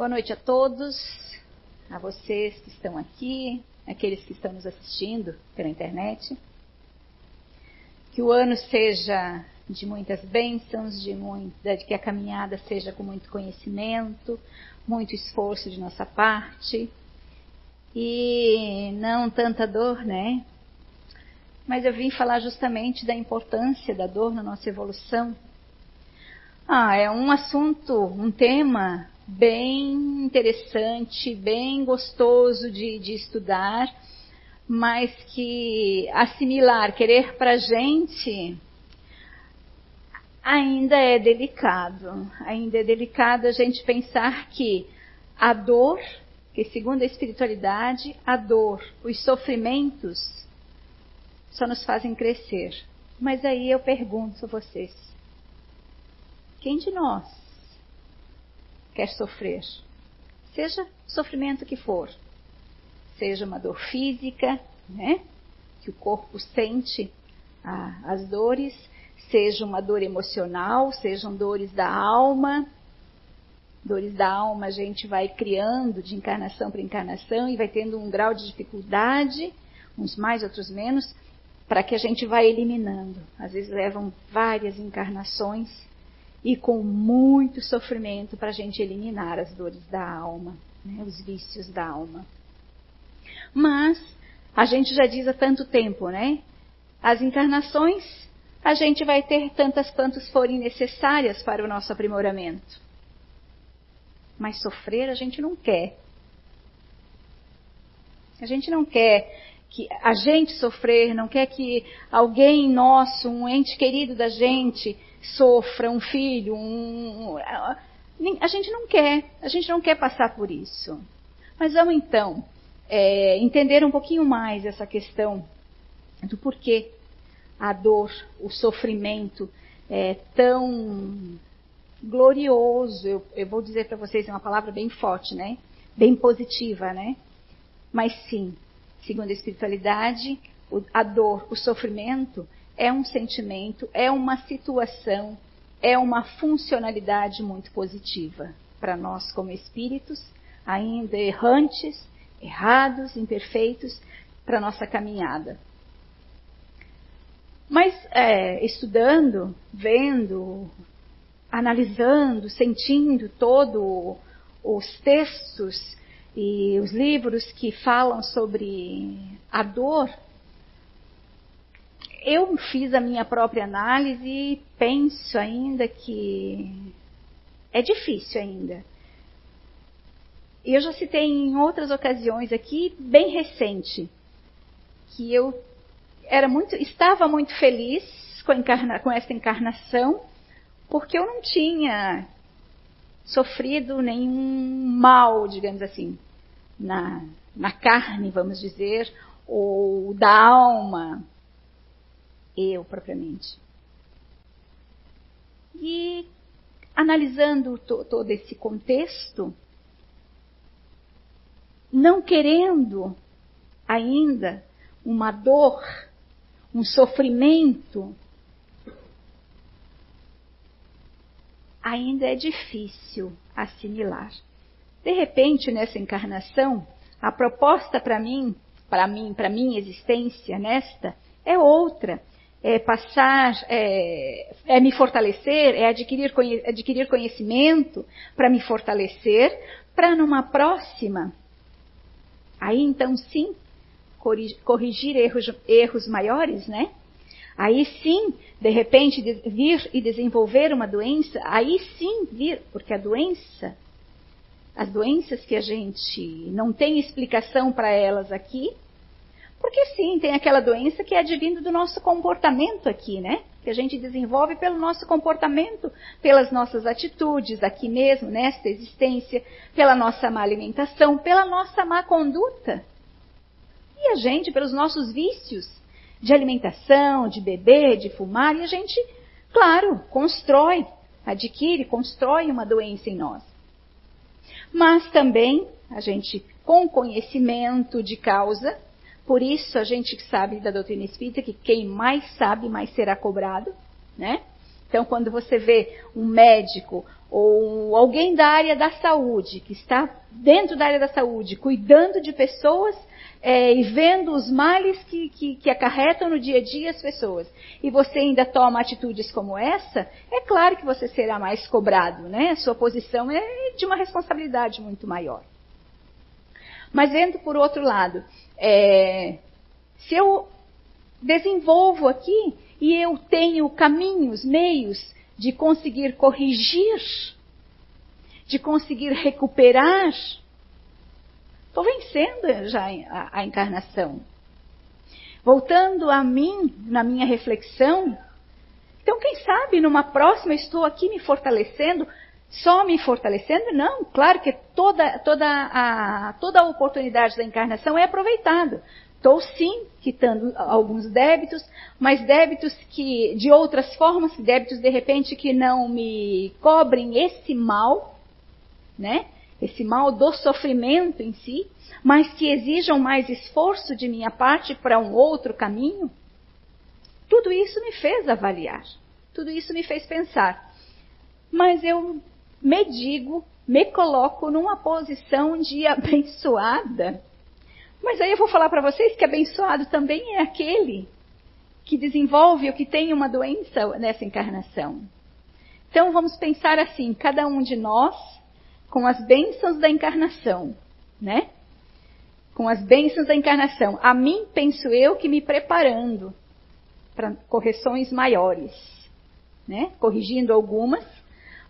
Boa noite a todos, a vocês que estão aqui, aqueles que estão nos assistindo pela internet. Que o ano seja de muitas bênçãos, de, muita, que a caminhada seja com muito conhecimento, muito esforço de nossa parte e não tanta dor, né? Mas eu vim falar justamente da importância da dor na nossa evolução. Ah, é um assunto, um tema bem interessante, bem gostoso de, de estudar, mas que assimilar, querer para a gente ainda é delicado. Ainda é delicado a gente pensar que a dor, que segundo a espiritualidade, a dor, os sofrimentos só nos fazem crescer. Mas aí eu pergunto a vocês: quem de nós quer sofrer. Seja sofrimento que for. Seja uma dor física, né? Que o corpo sente ah, as dores, seja uma dor emocional, sejam dores da alma. Dores da alma a gente vai criando de encarnação para encarnação e vai tendo um grau de dificuldade, uns mais, outros menos, para que a gente vá eliminando. Às vezes levam várias encarnações e com muito sofrimento para a gente eliminar as dores da alma, né, os vícios da alma. Mas a gente já diz há tanto tempo, né? As encarnações a gente vai ter tantas quantas forem necessárias para o nosso aprimoramento. Mas sofrer a gente não quer. A gente não quer que a gente sofrer, não quer que alguém nosso, um ente querido da gente, sofra, um filho, um, a gente não quer, a gente não quer passar por isso. Mas vamos então é, entender um pouquinho mais essa questão do porquê a dor, o sofrimento é tão glorioso. Eu, eu vou dizer para vocês é uma palavra bem forte, né? Bem positiva, né? Mas sim, segundo a espiritualidade, a dor, o sofrimento é um sentimento, é uma situação, é uma funcionalidade muito positiva para nós como espíritos, ainda errantes, errados, imperfeitos, para nossa caminhada. Mas é, estudando, vendo, analisando, sentindo todos os textos e os livros que falam sobre a dor, eu fiz a minha própria análise e penso ainda que é difícil ainda. Eu já citei em outras ocasiões aqui, bem recente, que eu era muito, estava muito feliz com, encarna, com encarnação, porque eu não tinha sofrido nenhum mal, digamos assim, na, na carne, vamos dizer, ou da alma, eu propriamente. E analisando to, todo esse contexto, não querendo ainda uma dor, um sofrimento, ainda é difícil assimilar. De repente, nessa encarnação, a proposta para mim, para mim, para minha existência nesta, é outra é passar, é, é, me fortalecer, é adquirir, adquirir conhecimento para me fortalecer, para numa próxima, aí então sim, corrigir erros, erros maiores, né? Aí sim, de repente, vir e desenvolver uma doença, aí sim vir, porque a doença, as doenças que a gente não tem explicação para elas aqui, porque sim, tem aquela doença que é advindo do nosso comportamento aqui, né? Que a gente desenvolve pelo nosso comportamento, pelas nossas atitudes aqui mesmo, nesta existência, pela nossa má alimentação, pela nossa má conduta. E a gente, pelos nossos vícios de alimentação, de beber, de fumar, e a gente, claro, constrói, adquire, constrói uma doença em nós. Mas também a gente, com conhecimento de causa, por isso a gente sabe da doutrina espírita que quem mais sabe, mais será cobrado, né? Então, quando você vê um médico ou alguém da área da saúde, que está dentro da área da saúde, cuidando de pessoas é, e vendo os males que, que, que, acarretam no dia a dia as pessoas, e você ainda toma atitudes como essa, é claro que você será mais cobrado, né? A sua posição é de uma responsabilidade muito maior. Mas vendo por outro lado, é, se eu desenvolvo aqui e eu tenho caminhos, meios de conseguir corrigir, de conseguir recuperar, estou vencendo já a, a encarnação. Voltando a mim, na minha reflexão, então quem sabe numa próxima estou aqui me fortalecendo, só me fortalecendo? Não, claro que toda, toda, a, toda a oportunidade da encarnação é aproveitada. Estou sim quitando alguns débitos, mas débitos que, de outras formas, débitos de repente que não me cobrem esse mal, né? Esse mal do sofrimento em si, mas que exijam mais esforço de minha parte para um outro caminho. Tudo isso me fez avaliar, tudo isso me fez pensar. Mas eu me digo, me coloco numa posição de abençoada mas aí eu vou falar para vocês que abençoado também é aquele que desenvolve ou que tem uma doença nessa encarnação. Então vamos pensar assim, cada um de nós com as bênçãos da encarnação, né? Com as bênçãos da encarnação. A mim, penso eu, que me preparando para correções maiores, né? Corrigindo algumas,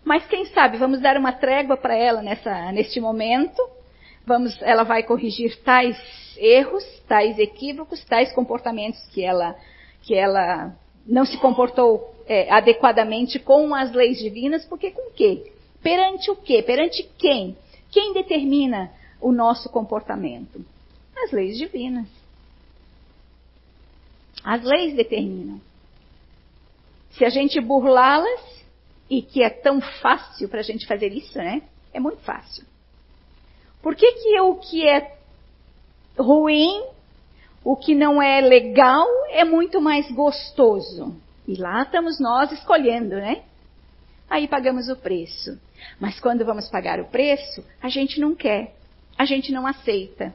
mas quem sabe vamos dar uma trégua para ela nessa, neste momento. Vamos, ela vai corrigir tais erros, tais equívocos, tais comportamentos que ela, que ela não se comportou é, adequadamente com as leis divinas, porque com quê? Perante o quê? Perante quem? Quem determina o nosso comportamento? As leis divinas. As leis determinam. Se a gente burlá-las, e que é tão fácil para a gente fazer isso, né? É muito fácil. Por que, que o que é ruim, o que não é legal é muito mais gostoso. E lá estamos nós escolhendo, né? Aí pagamos o preço. Mas quando vamos pagar o preço, a gente não quer, a gente não aceita.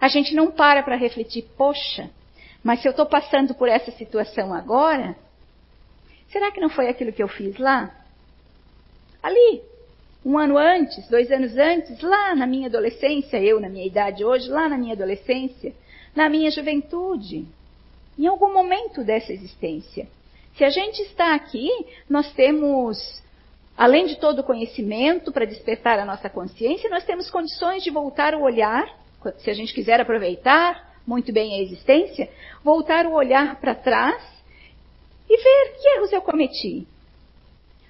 A gente não para para refletir, poxa, mas se eu estou passando por essa situação agora, será que não foi aquilo que eu fiz lá? Ali, um ano antes, dois anos antes, lá na minha adolescência, eu na minha idade hoje, lá na minha adolescência, na minha juventude, em algum momento dessa existência. Se a gente está aqui, nós temos, além de todo o conhecimento para despertar a nossa consciência, nós temos condições de voltar o olhar, se a gente quiser aproveitar muito bem a existência, voltar o olhar para trás e ver que erros eu cometi,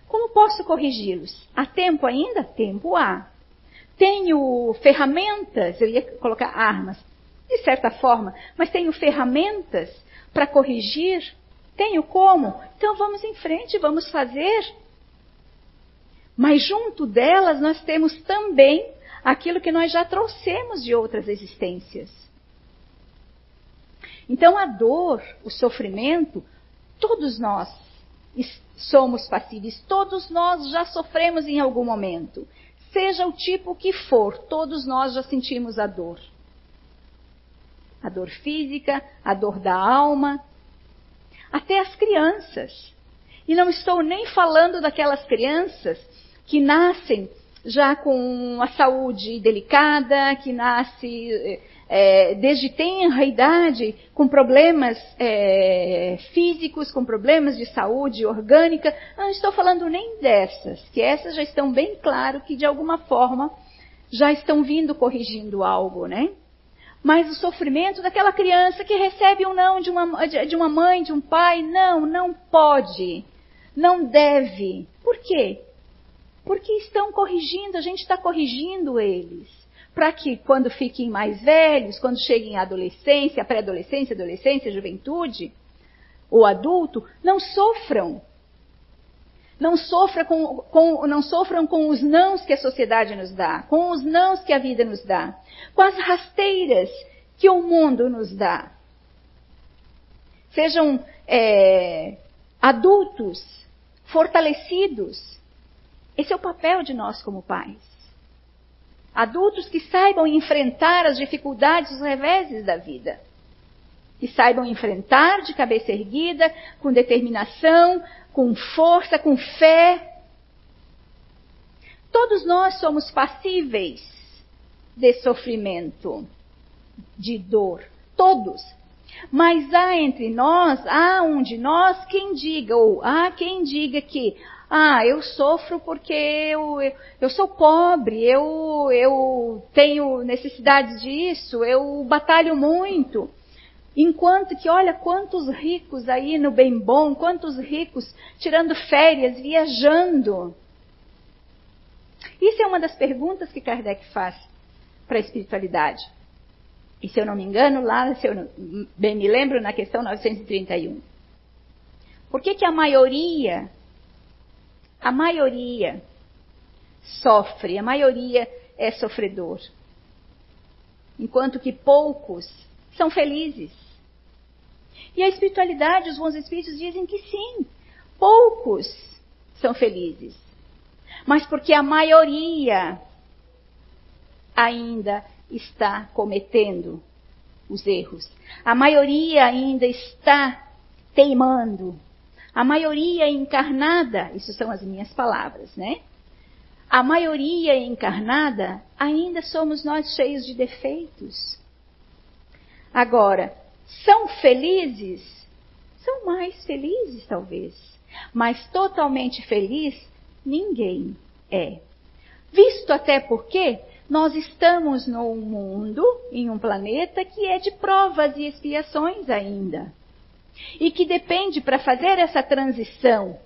como posso corrigi-los? Há tempo ainda? Tempo há. Tenho ferramentas, eu ia colocar armas, de certa forma, mas tenho ferramentas para corrigir? Tenho como? Então vamos em frente, vamos fazer. Mas junto delas nós temos também aquilo que nós já trouxemos de outras existências. Então a dor, o sofrimento, todos nós somos passíveis. Todos nós já sofremos em algum momento. Seja o tipo que for, todos nós já sentimos a dor. A dor física, a dor da alma, até as crianças. E não estou nem falando daquelas crianças que nascem já com a saúde delicada, que nasce é, desde tenra idade com problemas é, físicos, com problemas de saúde orgânica. Não estou falando nem dessas, que essas já estão bem claro que de alguma forma já estão vindo corrigindo algo, né? Mas o sofrimento daquela criança que recebe um não de uma, de uma mãe, de um pai, não, não pode, não deve. Por quê? Porque estão corrigindo, a gente está corrigindo eles para que quando fiquem mais velhos, quando cheguem à adolescência, pré-adolescência, adolescência, juventude, ou adulto, não sofram. Não, sofra com, com, não sofram com os nãos que a sociedade nos dá, com os nãos que a vida nos dá, com as rasteiras que o mundo nos dá. Sejam é, adultos, fortalecidos, Esse é o papel de nós como pais. Adultos que saibam enfrentar as dificuldades, os reveses da vida. Que saibam enfrentar de cabeça erguida, com determinação, com força, com fé. Todos nós somos passíveis de sofrimento, de dor. Todos. Mas há entre nós, há um de nós quem diga, ou há quem diga que, ah, eu sofro porque eu, eu, eu sou pobre, eu, eu tenho necessidades disso, eu batalho muito. Enquanto que, olha quantos ricos aí no bem bom, quantos ricos tirando férias, viajando. Isso é uma das perguntas que Kardec faz para a espiritualidade. E se eu não me engano, lá, se eu bem me lembro, na questão 931. Por que, que a maioria, a maioria sofre, a maioria é sofredor? Enquanto que poucos são felizes. E a espiritualidade, os bons espíritos dizem que sim, poucos são felizes. Mas porque a maioria ainda está cometendo os erros. A maioria ainda está teimando. A maioria encarnada, isso são as minhas palavras, né? A maioria encarnada ainda somos nós cheios de defeitos. Agora, são felizes? São mais felizes, talvez. Mas totalmente feliz, ninguém é. Visto até porque nós estamos num mundo, em um planeta que é de provas e expiações ainda. E que depende para fazer essa transição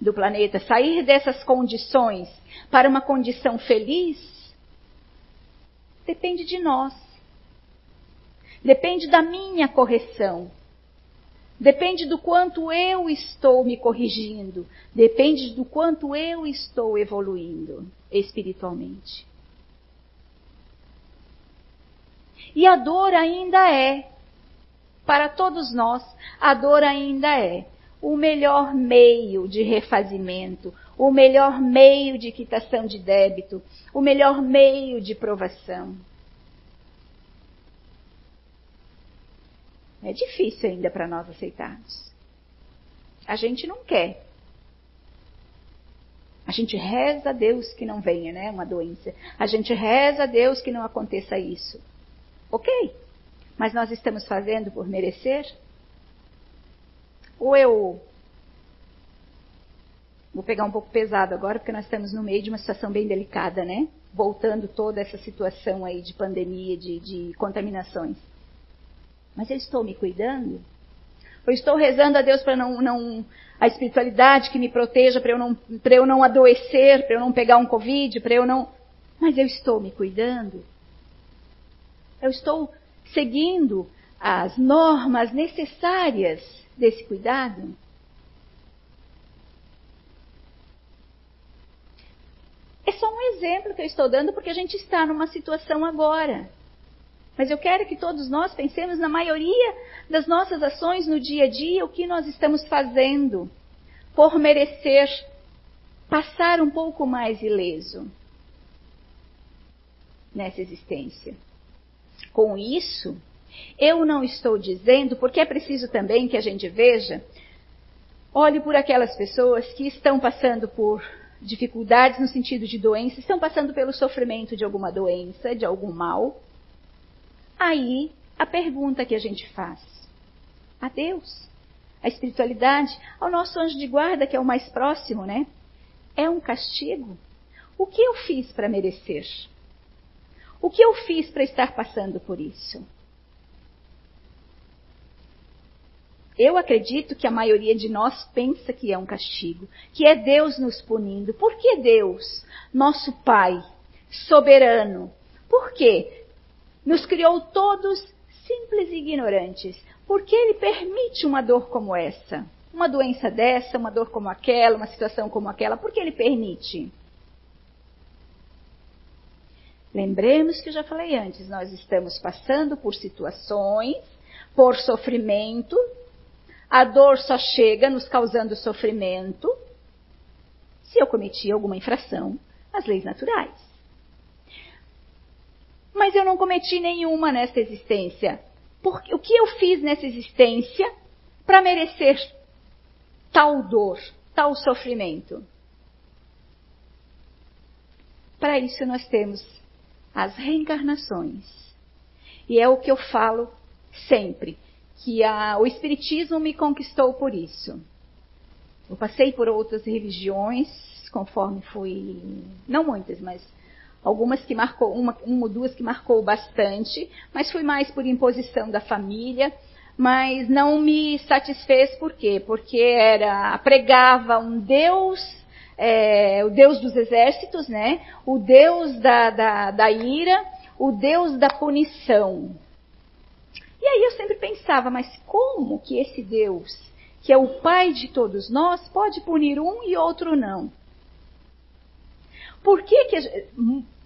do planeta, sair dessas condições para uma condição feliz, depende de nós. Depende da minha correção. Depende do quanto eu estou me corrigindo. Depende do quanto eu estou evoluindo espiritualmente. E a dor ainda é, para todos nós, a dor ainda é o melhor meio de refazimento, o melhor meio de quitação de débito, o melhor meio de provação. É difícil ainda para nós aceitarmos. A gente não quer. A gente reza a Deus que não venha, né, uma doença. A gente reza a Deus que não aconteça isso. Ok, mas nós estamos fazendo por merecer? Ou eu. Vou pegar um pouco pesado agora, porque nós estamos no meio de uma situação bem delicada, né? Voltando toda essa situação aí de pandemia, de, de contaminações. Mas eu estou me cuidando? Eu estou rezando a Deus para não, não, a espiritualidade que me proteja, para eu não, para eu não adoecer, para eu não pegar um Covid, para eu não. Mas eu estou me cuidando? Eu estou seguindo as normas necessárias desse cuidado? É só um exemplo que eu estou dando porque a gente está numa situação agora. Mas eu quero que todos nós pensemos na maioria das nossas ações no dia a dia, o que nós estamos fazendo por merecer passar um pouco mais ileso nessa existência. Com isso, eu não estou dizendo, porque é preciso também que a gente veja, olhe por aquelas pessoas que estão passando por dificuldades no sentido de doença, estão passando pelo sofrimento de alguma doença, de algum mal. Aí, a pergunta que a gente faz: a Deus, a espiritualidade, ao nosso anjo de guarda, que é o mais próximo, né? É um castigo? O que eu fiz para merecer? O que eu fiz para estar passando por isso? Eu acredito que a maioria de nós pensa que é um castigo, que é Deus nos punindo. Por que Deus, nosso Pai, soberano? Por quê? Nos criou todos simples e ignorantes. Por que Ele permite uma dor como essa? Uma doença dessa, uma dor como aquela, uma situação como aquela? Por que Ele permite? Lembremos que eu já falei antes, nós estamos passando por situações, por sofrimento, a dor só chega nos causando sofrimento, se eu cometi alguma infração às leis naturais. Mas eu não cometi nenhuma nesta existência. Porque, o que eu fiz nessa existência para merecer tal dor, tal sofrimento? Para isso nós temos as reencarnações. E é o que eu falo sempre, que a, o Espiritismo me conquistou por isso. Eu passei por outras religiões, conforme fui, não muitas, mas algumas que marcou, uma, uma ou duas que marcou bastante, mas fui mais por imposição da família, mas não me satisfez por quê? Porque era, pregava um Deus, é, o Deus dos exércitos, né? O Deus da, da, da ira, o Deus da punição. E aí eu sempre pensava, mas como que esse Deus, que é o Pai de todos nós, pode punir um e outro não? Por que, que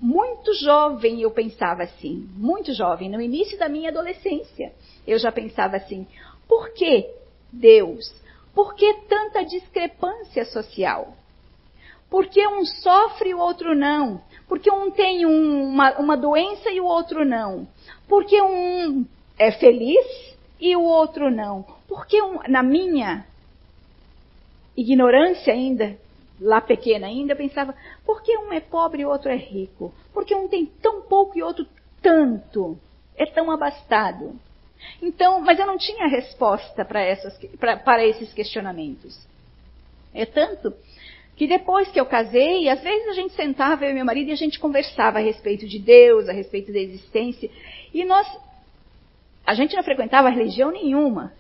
muito jovem eu pensava assim, muito jovem, no início da minha adolescência, eu já pensava assim: por que Deus? Por que tanta discrepância social? Por que um sofre e o outro não? Por que um tem um, uma, uma doença e o outro não? Por que um é feliz e o outro não? Porque um, na minha ignorância ainda, lá pequena ainda, eu pensava, por que um é pobre e o outro é rico? Por que um tem tão pouco e o outro tanto? É tão abastado. Então, mas eu não tinha resposta para esses questionamentos. É tanto que depois que eu casei, às vezes a gente sentava, eu e meu marido, e a gente conversava a respeito de Deus, a respeito da existência, e nós, a gente não frequentava religião nenhuma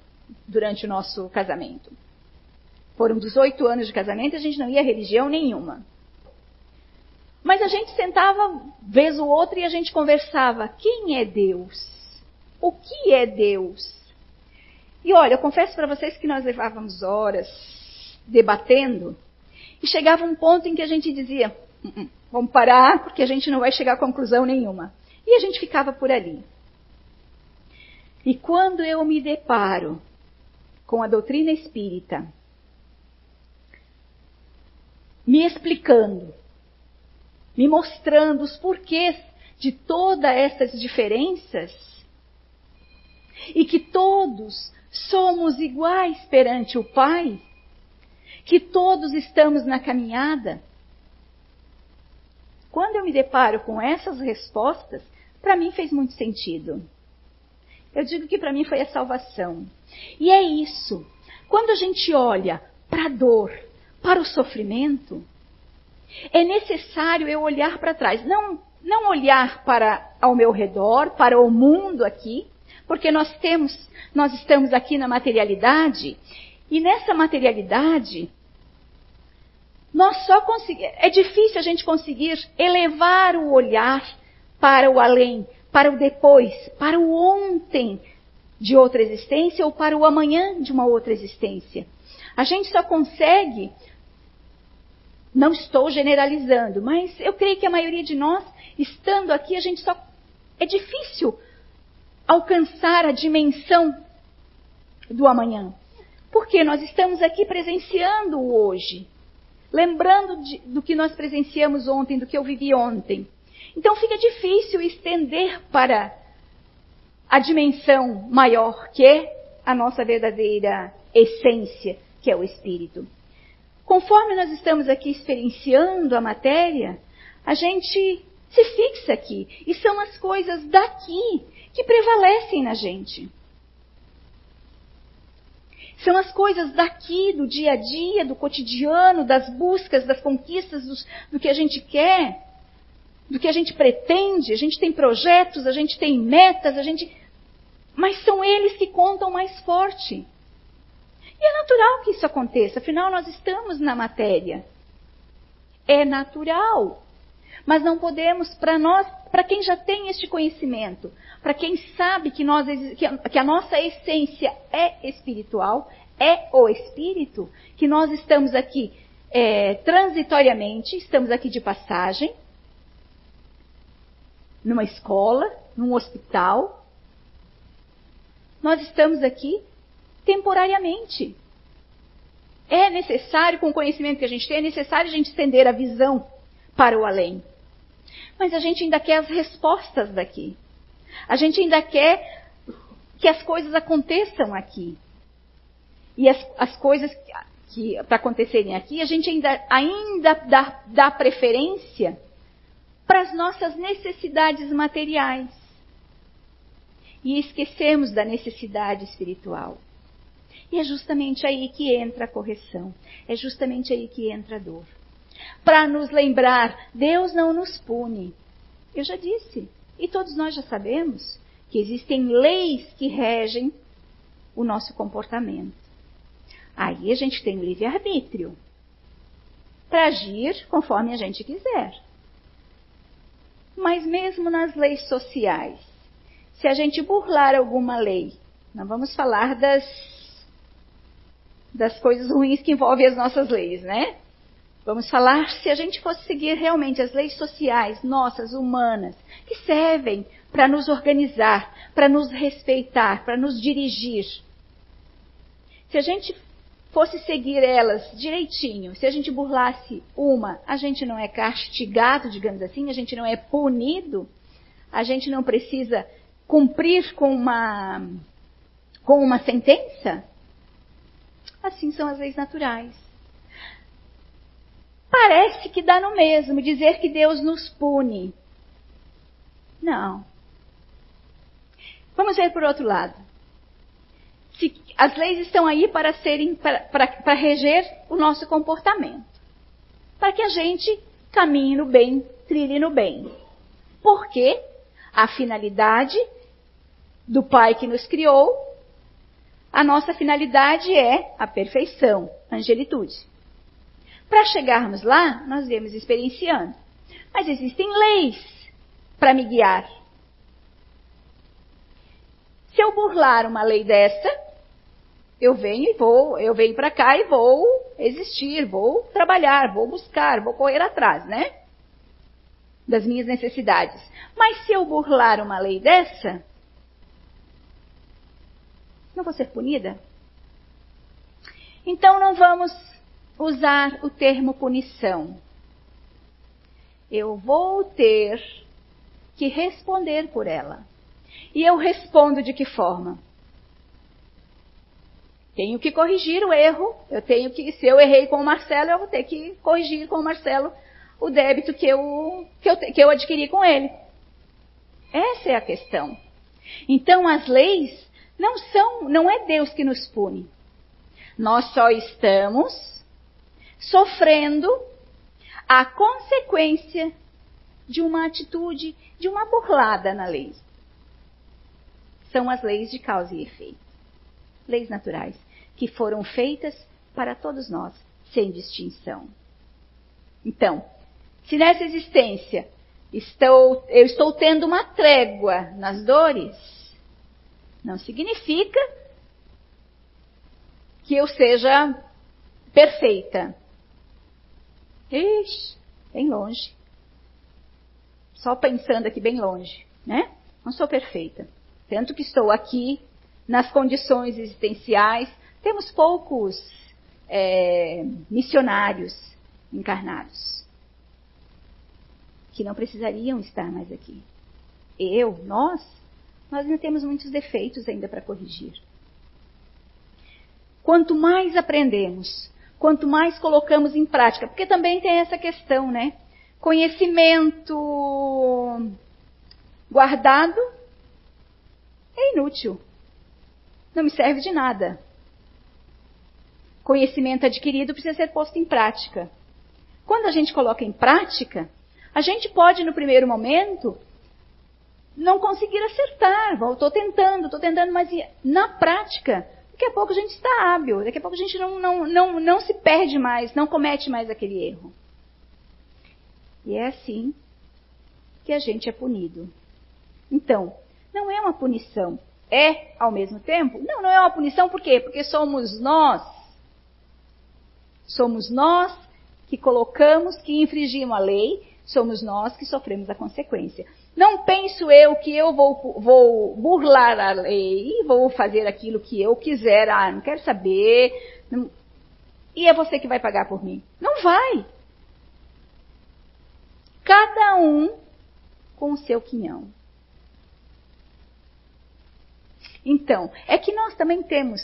durante o nosso casamento. Foram 18 anos de casamento, a gente não ia a religião nenhuma. Mas a gente sentava, vez ou outra, e a gente conversava. Quem é Deus? O que é Deus? E olha, eu confesso para vocês que nós levávamos horas debatendo, e chegava um ponto em que a gente dizia: hum, hum, vamos parar, porque a gente não vai chegar a conclusão nenhuma. E a gente ficava por ali. E quando eu me deparo com a doutrina espírita, me explicando, me mostrando os porquês de todas essas diferenças e que todos somos iguais perante o Pai, que todos estamos na caminhada. Quando eu me deparo com essas respostas, para mim fez muito sentido. Eu digo que para mim foi a salvação. E é isso. Quando a gente olha para a dor, para o sofrimento, é necessário eu olhar para trás. Não, não olhar para ao meu redor, para o mundo aqui, porque nós temos, nós estamos aqui na materialidade, e nessa materialidade, nós só conseguimos, é difícil a gente conseguir elevar o olhar para o além, para o depois, para o ontem de outra existência ou para o amanhã de uma outra existência. A gente só consegue não estou generalizando, mas eu creio que a maioria de nós, estando aqui, a gente só. É difícil alcançar a dimensão do amanhã. Porque nós estamos aqui presenciando o hoje. Lembrando de, do que nós presenciamos ontem, do que eu vivi ontem. Então fica difícil estender para a dimensão maior, que é a nossa verdadeira essência, que é o espírito. Conforme nós estamos aqui experienciando a matéria, a gente se fixa aqui. E são as coisas daqui que prevalecem na gente. São as coisas daqui, do dia a dia, do cotidiano, das buscas, das conquistas, dos, do que a gente quer, do que a gente pretende. A gente tem projetos, a gente tem metas, a gente. Mas são eles que contam mais forte. E é natural que isso aconteça, afinal nós estamos na matéria. É natural. Mas não podemos, para nós, para quem já tem este conhecimento, para quem sabe que, nós, que a nossa essência é espiritual, é o espírito, que nós estamos aqui é, transitoriamente, estamos aqui de passagem, numa escola, num hospital. Nós estamos aqui temporariamente. É necessário, com o conhecimento que a gente tem, é necessário a gente estender a visão para o além. Mas a gente ainda quer as respostas daqui. A gente ainda quer que as coisas aconteçam aqui. E as, as coisas que, que para acontecerem aqui, a gente ainda, ainda dá, dá preferência para as nossas necessidades materiais. E esquecemos da necessidade espiritual. E é justamente aí que entra a correção. É justamente aí que entra a dor. Para nos lembrar, Deus não nos pune. Eu já disse, e todos nós já sabemos, que existem leis que regem o nosso comportamento. Aí a gente tem livre-arbítrio para agir conforme a gente quiser. Mas mesmo nas leis sociais, se a gente burlar alguma lei, não vamos falar das das coisas ruins que envolvem as nossas leis, né? Vamos falar se a gente fosse seguir realmente as leis sociais, nossas, humanas, que servem para nos organizar, para nos respeitar, para nos dirigir. Se a gente fosse seguir elas direitinho, se a gente burlasse uma, a gente não é castigado, digamos assim, a gente não é punido, a gente não precisa cumprir com uma, com uma sentença? Assim são as leis naturais. Parece que dá no mesmo dizer que Deus nos pune. Não. Vamos ver por outro lado. Se as leis estão aí para serem para, para, para reger o nosso comportamento, para que a gente caminhe no bem, trilhe no bem. Porque a finalidade do Pai que nos criou, a nossa finalidade é a perfeição, angelitude. Para chegarmos lá, nós vemos experienciando. Mas existem leis para me guiar. Se eu burlar uma lei dessa, eu venho e vou, eu venho para cá e vou existir, vou trabalhar, vou buscar, vou correr atrás, né? Das minhas necessidades. Mas se eu burlar uma lei dessa, não vou ser punida? Então não vamos usar o termo punição. Eu vou ter que responder por ela. E eu respondo de que forma? Tenho que corrigir o erro. Eu tenho que, se eu errei com o Marcelo, eu vou ter que corrigir com o Marcelo o débito que eu, que eu, que eu adquiri com ele. Essa é a questão. Então, as leis não são, não é Deus que nos pune. Nós só estamos sofrendo a consequência de uma atitude, de uma burlada na lei. São as leis de causa e efeito. Leis naturais que foram feitas para todos nós, sem distinção. Então, se nessa existência estou, eu estou tendo uma trégua nas dores, não significa que eu seja perfeita. Ixi, bem longe. Só pensando aqui bem longe, né? Não sou perfeita. Tanto que estou aqui nas condições existenciais. Temos poucos é, missionários encarnados que não precisariam estar mais aqui. Eu, nós, nós ainda temos muitos defeitos ainda para corrigir. Quanto mais aprendemos, quanto mais colocamos em prática, porque também tem essa questão, né? Conhecimento guardado é inútil. Não me serve de nada. Conhecimento adquirido precisa ser posto em prática. Quando a gente coloca em prática, a gente pode, no primeiro momento, não conseguir acertar. Estou tentando, estou tentando, mas na prática, daqui a pouco a gente está hábil, daqui a pouco a gente não, não, não, não se perde mais, não comete mais aquele erro. E é assim que a gente é punido. Então, não é uma punição. É ao mesmo tempo? Não, não é uma punição por quê? Porque somos nós. Somos nós que colocamos, que infringimos a lei, somos nós que sofremos a consequência. Não penso eu que eu vou, vou burlar a lei, vou fazer aquilo que eu quiser, ah, não quero saber. Não, e é você que vai pagar por mim. Não vai. Cada um com o seu quinhão. Então, é que nós também temos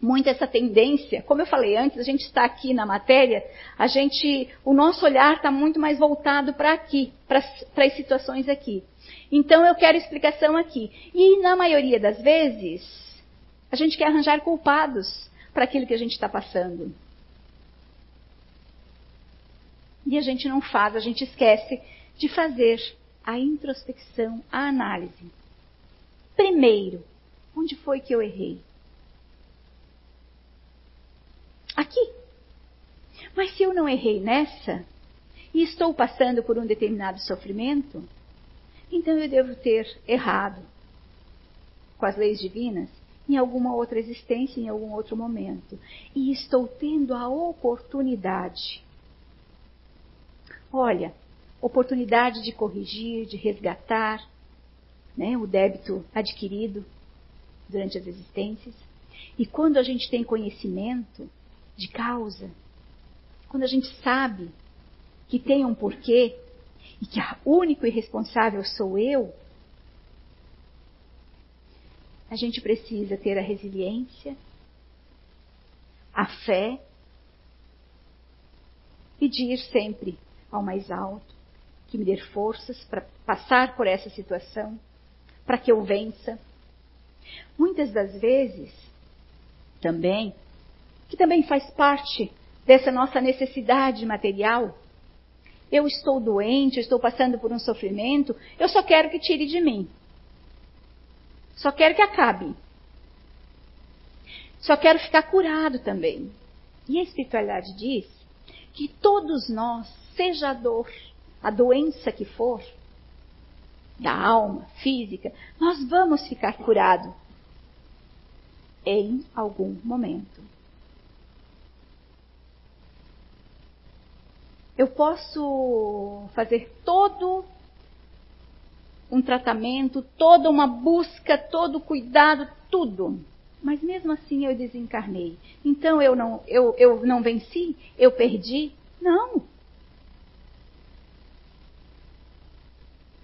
muito essa tendência, como eu falei antes, a gente está aqui na matéria, a gente, o nosso olhar está muito mais voltado para aqui, para as situações aqui. Então eu quero explicação aqui. E na maioria das vezes, a gente quer arranjar culpados para aquilo que a gente está passando. E a gente não faz, a gente esquece de fazer a introspecção, a análise. Primeiro, onde foi que eu errei? Aqui. Mas se eu não errei nessa, e estou passando por um determinado sofrimento, então eu devo ter errado com as leis divinas em alguma outra existência, em algum outro momento. E estou tendo a oportunidade. Olha, oportunidade de corrigir, de resgatar né, o débito adquirido durante as existências. E quando a gente tem conhecimento de causa, quando a gente sabe que tem um porquê e que o único e responsável sou eu, a gente precisa ter a resiliência, a fé, pedir sempre ao mais alto que me dê forças para passar por essa situação, para que eu vença. Muitas das vezes, também, que também faz parte dessa nossa necessidade material, eu estou doente, estou passando por um sofrimento, eu só quero que tire de mim. Só quero que acabe. Só quero ficar curado também. E a espiritualidade diz que todos nós, seja a dor, a doença que for, da alma, física, nós vamos ficar curados em algum momento. Eu posso fazer todo um tratamento, toda uma busca, todo cuidado, tudo. Mas mesmo assim eu desencarnei. Então eu não, eu, eu não venci? Eu perdi? Não.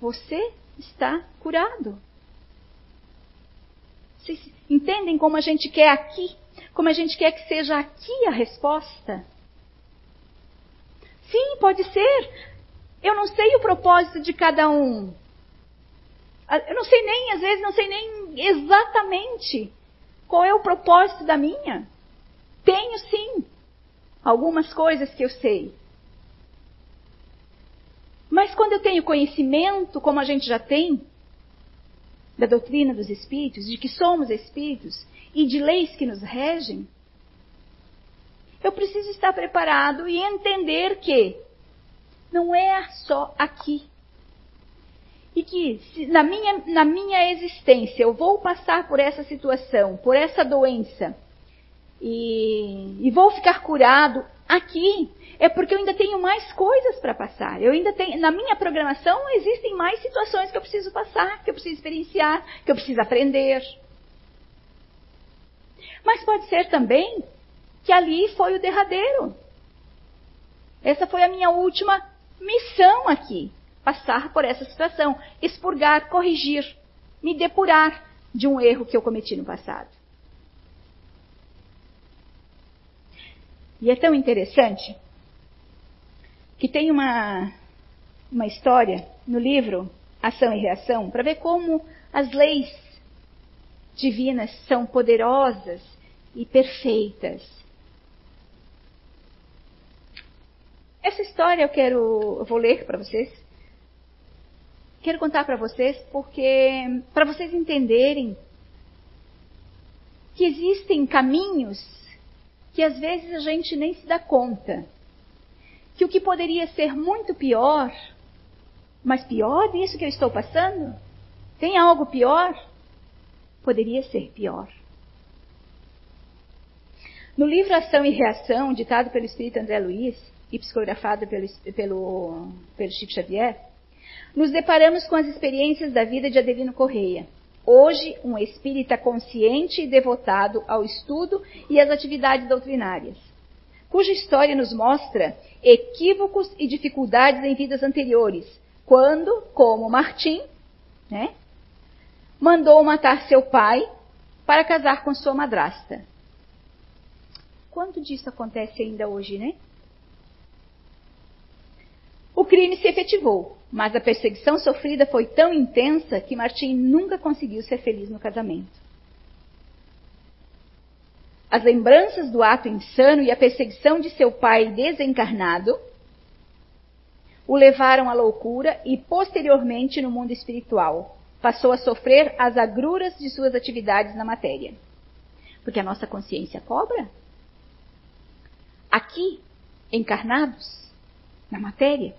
Você está curado. Vocês entendem como a gente quer aqui? Como a gente quer que seja aqui a resposta? Sim, pode ser. Eu não sei o propósito de cada um. Ah, eu não sei nem, às vezes, não sei nem exatamente qual é o propósito da minha. Tenho sim algumas coisas que eu sei. Mas quando eu tenho conhecimento, como a gente já tem, da doutrina dos espíritos, de que somos espíritos e de leis que nos regem, eu preciso estar preparado e entender que não é só aqui. E que na, minha, na minha existência eu vou passar por essa situação, por essa doença, e, e vou ficar curado aqui, é porque eu ainda tenho mais coisas para passar. Eu ainda tenho, na minha programação existem mais situações que eu preciso passar, que eu preciso experienciar, que eu preciso aprender. Mas pode ser também que ali foi o derradeiro. Essa foi a minha última missão aqui. Passar por essa situação, expurgar, corrigir, me depurar de um erro que eu cometi no passado. E é tão interessante que tem uma, uma história no livro Ação e Reação para ver como as leis divinas são poderosas e perfeitas. Essa história eu quero, eu vou ler para vocês. Quero contar para vocês porque para vocês entenderem que existem caminhos que às vezes a gente nem se dá conta. Que o que poderia ser muito pior, mas pior disso que eu estou passando? Tem algo pior? Poderia ser pior. No livro Ação e Reação, ditado pelo espírito André Luiz, e psicografado pelo, pelo, pelo Chico Xavier, nos deparamos com as experiências da vida de Adelino Correia. Hoje, um espírita consciente e devotado ao estudo e às atividades doutrinárias. cuja história nos mostra equívocos e dificuldades em vidas anteriores, quando, como Martim, né, mandou matar seu pai para casar com sua madrasta. Quanto disso acontece ainda hoje, né? O crime se efetivou, mas a perseguição sofrida foi tão intensa que Martim nunca conseguiu ser feliz no casamento. As lembranças do ato insano e a perseguição de seu pai desencarnado o levaram à loucura e, posteriormente, no mundo espiritual, passou a sofrer as agruras de suas atividades na matéria. Porque a nossa consciência cobra. Aqui, encarnados, na matéria,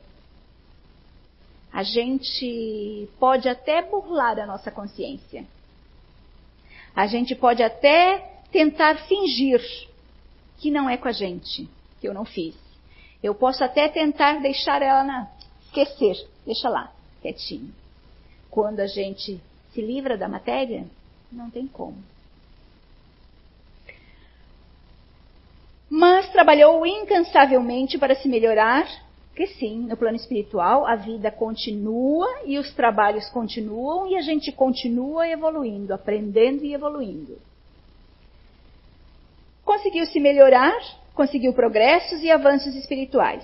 a gente pode até burlar a nossa consciência. A gente pode até tentar fingir que não é com a gente, que eu não fiz. Eu posso até tentar deixar ela na, esquecer, deixa lá, quietinho. Quando a gente se livra da matéria, não tem como. Mas trabalhou incansavelmente para se melhorar, que sim, no plano espiritual a vida continua e os trabalhos continuam e a gente continua evoluindo, aprendendo e evoluindo conseguiu se melhorar, conseguiu progressos e avanços espirituais.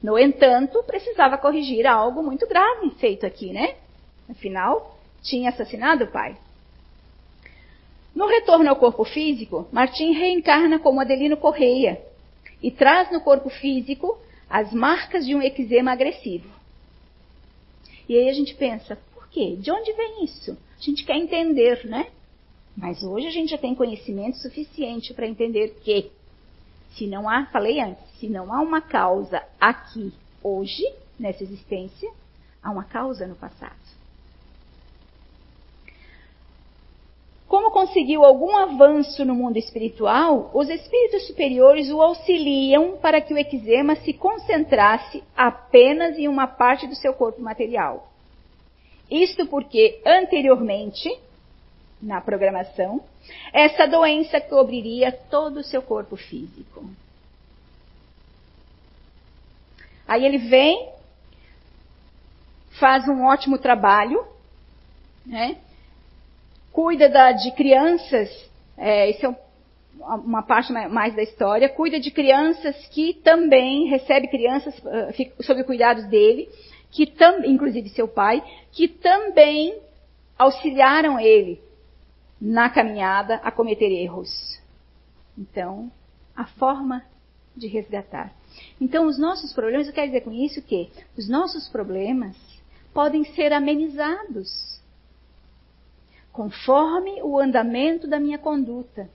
No entanto, precisava corrigir algo muito grave feito aqui, né? Afinal, tinha assassinado o pai. No retorno ao corpo físico, Martim reencarna como Adelino Correia e traz no corpo físico as marcas de um eczema agressivo. E aí a gente pensa, por quê? De onde vem isso? A gente quer entender, né? Mas hoje a gente já tem conhecimento suficiente para entender que, se não há, falei antes, se não há uma causa aqui, hoje, nessa existência, há uma causa no passado. Como conseguiu algum avanço no mundo espiritual, os espíritos superiores o auxiliam para que o eczema se concentrasse apenas em uma parte do seu corpo material. Isto porque, anteriormente, na programação, essa doença cobriria todo o seu corpo físico. Aí ele vem, faz um ótimo trabalho, né? Cuida da, de crianças, é, isso é uma parte mais da história, cuida de crianças que também, recebe crianças uh, sob cuidados dele, que tam, inclusive seu pai, que também auxiliaram ele na caminhada a cometer erros. Então, a forma de resgatar. Então, os nossos problemas, eu quero dizer com isso que os nossos problemas podem ser amenizados conforme o andamento da minha conduta,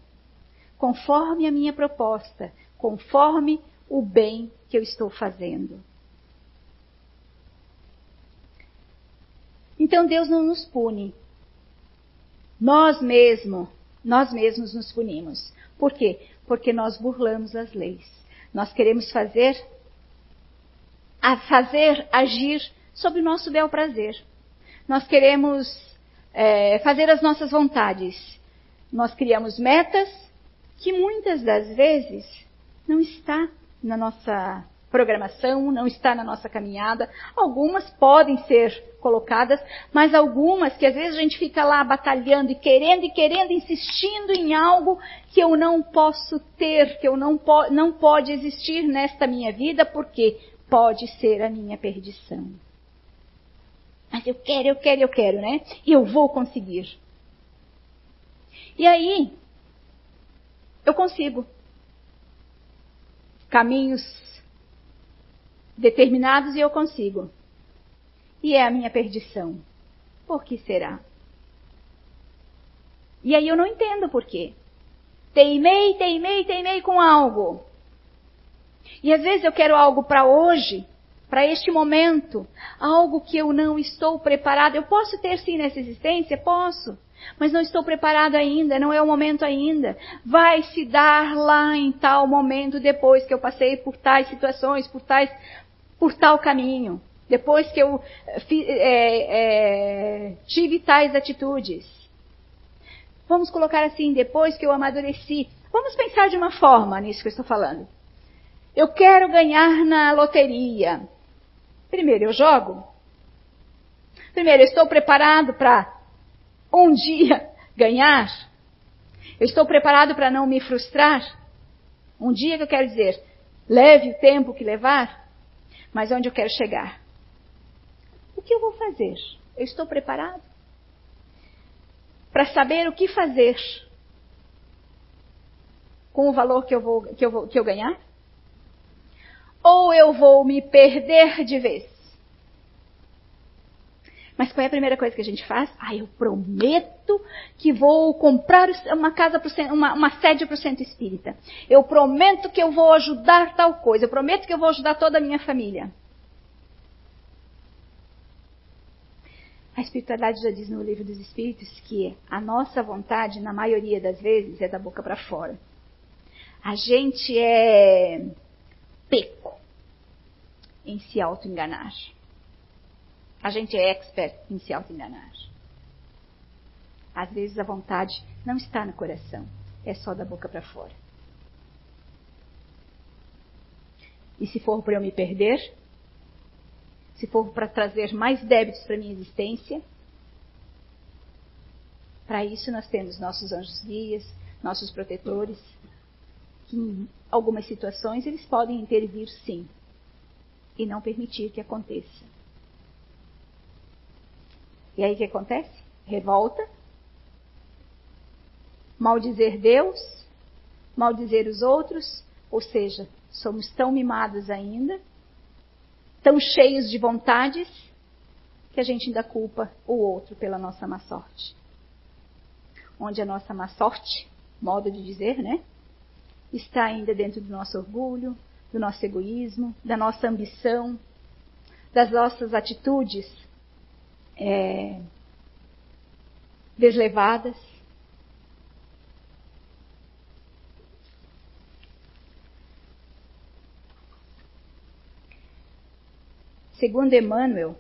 conforme a minha proposta, conforme o bem que eu estou fazendo. Então Deus não nos pune, nós mesmos, nós mesmos nos punimos. Por quê? Porque nós burlamos as leis. Nós queremos fazer, a fazer agir sobre o nosso bel prazer. Nós queremos é, fazer as nossas vontades. Nós criamos metas que muitas das vezes não está na nossa programação, não está na nossa caminhada. Algumas podem ser colocadas, mas algumas que às vezes a gente fica lá batalhando e querendo e querendo, insistindo em algo que eu não posso ter, que eu não, po não pode existir nesta minha vida, porque pode ser a minha perdição. Mas eu quero, eu quero, eu quero, né? E eu vou conseguir. E aí, eu consigo. Caminhos determinados e eu consigo. E é a minha perdição. Por que será? E aí eu não entendo por quê. Teimei, teimei, teimei com algo. E às vezes eu quero algo para hoje, para este momento, algo que eu não estou preparado. Eu posso ter sim nessa existência? Posso. Mas não estou preparado ainda, não é o momento ainda. Vai se dar lá em tal momento, depois que eu passei por tais situações, por tais por tal caminho, depois que eu é, é, tive tais atitudes. Vamos colocar assim, depois que eu amadureci. Vamos pensar de uma forma nisso que eu estou falando. Eu quero ganhar na loteria. Primeiro, eu jogo. Primeiro, eu estou preparado para um dia ganhar. Eu estou preparado para não me frustrar. Um dia que eu quero dizer, leve o tempo que levar, mas onde eu quero chegar. O que eu vou fazer? Eu estou preparado para saber o que fazer com o valor que eu vou que eu vou que eu ganhar? Ou eu vou me perder de vez? Mas qual é a primeira coisa que a gente faz? Ah, eu prometo que vou comprar uma casa pro, uma, uma sede para o centro espírita. Eu prometo que eu vou ajudar tal coisa. Eu prometo que eu vou ajudar toda a minha família. A espiritualidade já diz no livro dos Espíritos que a nossa vontade, na maioria das vezes, é da boca para fora. A gente é peco em se auto-enganar. A gente é expert em se auto-enganar. Às vezes a vontade não está no coração, é só da boca para fora. E se for para eu me perder, se for para trazer mais débitos para minha existência, para isso nós temos nossos anjos guias, nossos protetores, que em algumas situações eles podem intervir sim e não permitir que aconteça. E aí o que acontece? Revolta, maldizer Deus, maldizer os outros, ou seja, somos tão mimados ainda, tão cheios de vontades, que a gente ainda culpa o outro pela nossa má sorte. Onde a nossa má sorte, modo de dizer, né? Está ainda dentro do nosso orgulho, do nosso egoísmo, da nossa ambição, das nossas atitudes é, deslevadas. Segundo Emmanuel,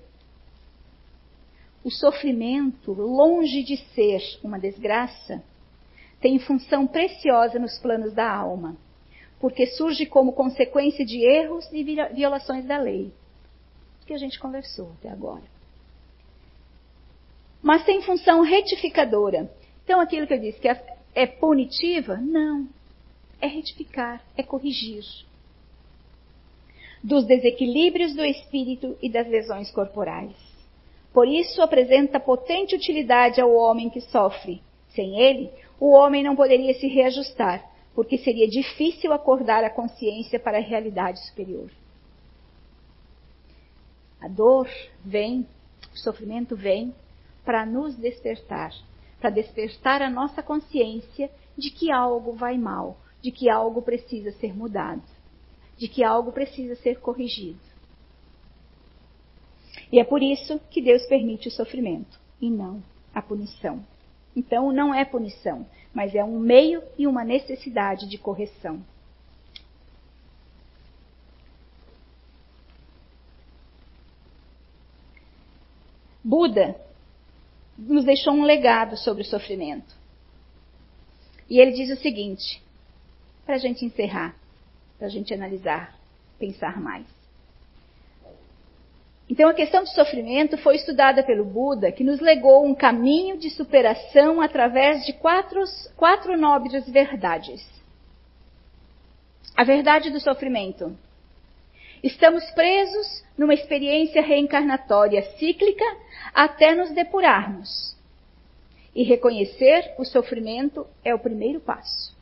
o sofrimento, longe de ser uma desgraça, tem função preciosa nos planos da alma, porque surge como consequência de erros e violações da lei, que a gente conversou até agora mas tem função retificadora. Então, aquilo que eu disse que é, é punitiva, não. É retificar, é corrigir. Dos desequilíbrios do espírito e das lesões corporais. Por isso, apresenta potente utilidade ao homem que sofre. Sem ele, o homem não poderia se reajustar, porque seria difícil acordar a consciência para a realidade superior. A dor vem, o sofrimento vem para nos despertar, para despertar a nossa consciência de que algo vai mal, de que algo precisa ser mudado, de que algo precisa ser corrigido. E é por isso que Deus permite o sofrimento e não a punição. Então, não é punição, mas é um meio e uma necessidade de correção. Buda nos deixou um legado sobre o sofrimento. E ele diz o seguinte, para a gente encerrar, para a gente analisar, pensar mais. Então, a questão do sofrimento foi estudada pelo Buda, que nos legou um caminho de superação através de quatro, quatro nobres verdades. A verdade do sofrimento. Estamos presos numa experiência reencarnatória cíclica até nos depurarmos. E reconhecer o sofrimento é o primeiro passo.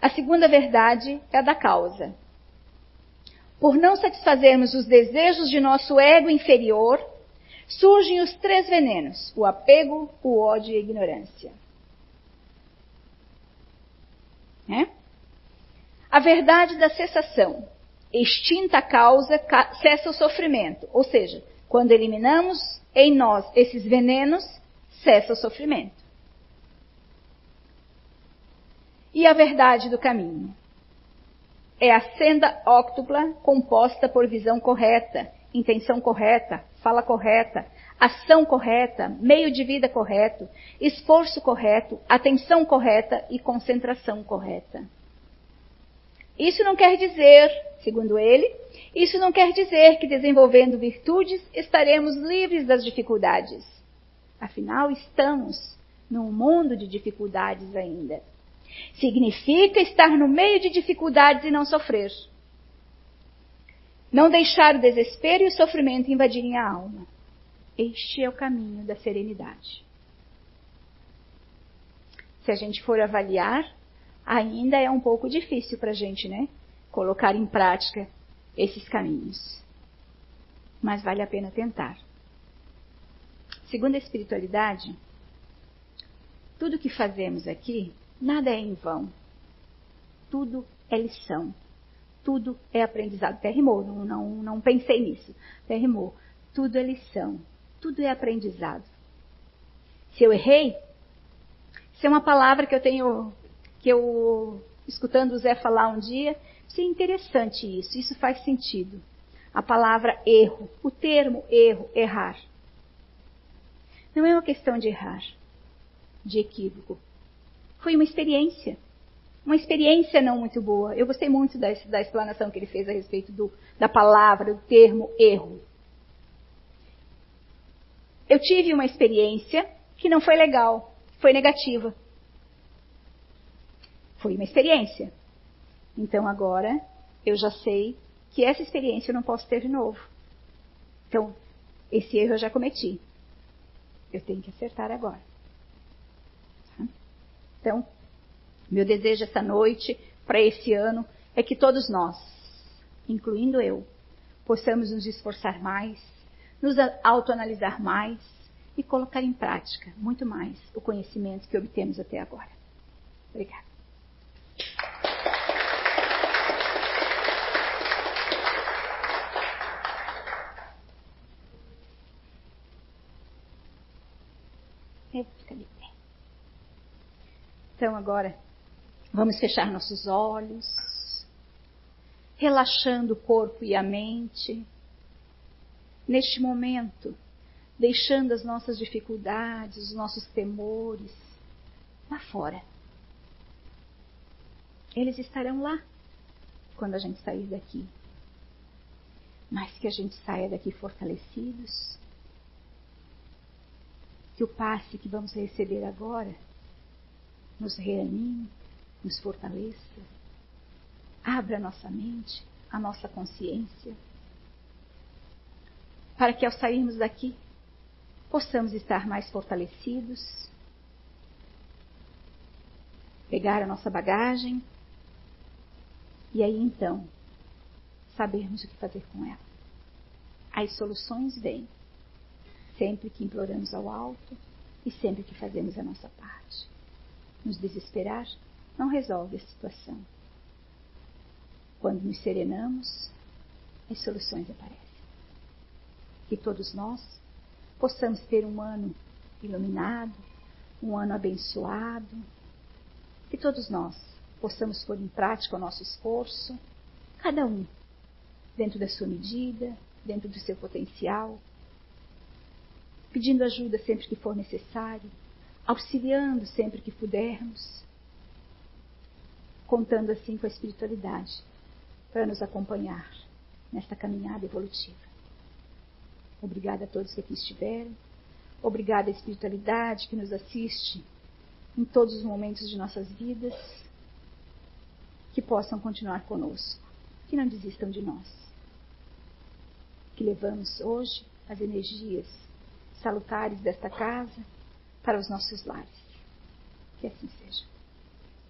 A segunda verdade é a da causa. Por não satisfazermos os desejos de nosso ego inferior, surgem os três venenos: o apego, o ódio e a ignorância. É? A verdade da cessação. Extinta a causa, cessa o sofrimento. Ou seja, quando eliminamos em nós esses venenos, cessa o sofrimento. E a verdade do caminho? É a senda óctupla composta por visão correta, intenção correta, fala correta, ação correta, meio de vida correto, esforço correto, atenção correta e concentração correta. Isso não quer dizer, segundo ele, isso não quer dizer que desenvolvendo virtudes estaremos livres das dificuldades. Afinal, estamos num mundo de dificuldades ainda. Significa estar no meio de dificuldades e não sofrer. Não deixar o desespero e o sofrimento invadirem a alma. Este é o caminho da serenidade. Se a gente for avaliar, ainda é um pouco difícil para a gente, né? Colocar em prática esses caminhos. Mas vale a pena tentar. Segundo a espiritualidade, tudo que fazemos aqui, nada é em vão. Tudo é lição. Tudo é aprendizado. Até não, não, não pensei nisso. Até. Tudo é lição. Tudo é aprendizado. Se eu errei, se é uma palavra que eu tenho, que eu, escutando o Zé falar um dia, isso é interessante isso, isso faz sentido. A palavra erro, o termo erro, errar. Não é uma questão de errar, de equívoco. Foi uma experiência. Uma experiência não muito boa. Eu gostei muito da, da explanação que ele fez a respeito do, da palavra, do termo erro. Eu tive uma experiência que não foi legal, foi negativa. Foi uma experiência. Então agora eu já sei que essa experiência eu não posso ter de novo. Então, esse erro eu já cometi. Eu tenho que acertar agora. Então, meu desejo essa noite, para esse ano, é que todos nós, incluindo eu, possamos nos esforçar mais, nos autoanalisar mais e colocar em prática muito mais o conhecimento que obtemos até agora. Obrigada. Então agora vamos fechar nossos olhos, relaxando o corpo e a mente. Neste momento, deixando as nossas dificuldades, os nossos temores lá fora. Eles estarão lá quando a gente sair daqui. Mas que a gente saia daqui fortalecidos, que o passe que vamos receber agora nos reanime, nos fortaleça, abra nossa mente, a nossa consciência, para que ao sairmos daqui possamos estar mais fortalecidos, pegar a nossa bagagem e aí então sabermos o que fazer com ela. As soluções vêm sempre que imploramos ao alto e sempre que fazemos a nossa parte. Nos desesperar não resolve a situação. Quando nos serenamos, as soluções aparecem. Que todos nós possamos ter um ano iluminado, um ano abençoado, que todos nós possamos pôr em prática o nosso esforço, cada um dentro da sua medida, dentro do seu potencial, pedindo ajuda sempre que for necessário, auxiliando sempre que pudermos, contando assim com a espiritualidade para nos acompanhar nesta caminhada evolutiva. Obrigada a todos que aqui estiveram. Obrigada à espiritualidade que nos assiste em todos os momentos de nossas vidas. Que possam continuar conosco. Que não desistam de nós. Que levamos hoje as energias salutares desta casa para os nossos lares. Que assim seja.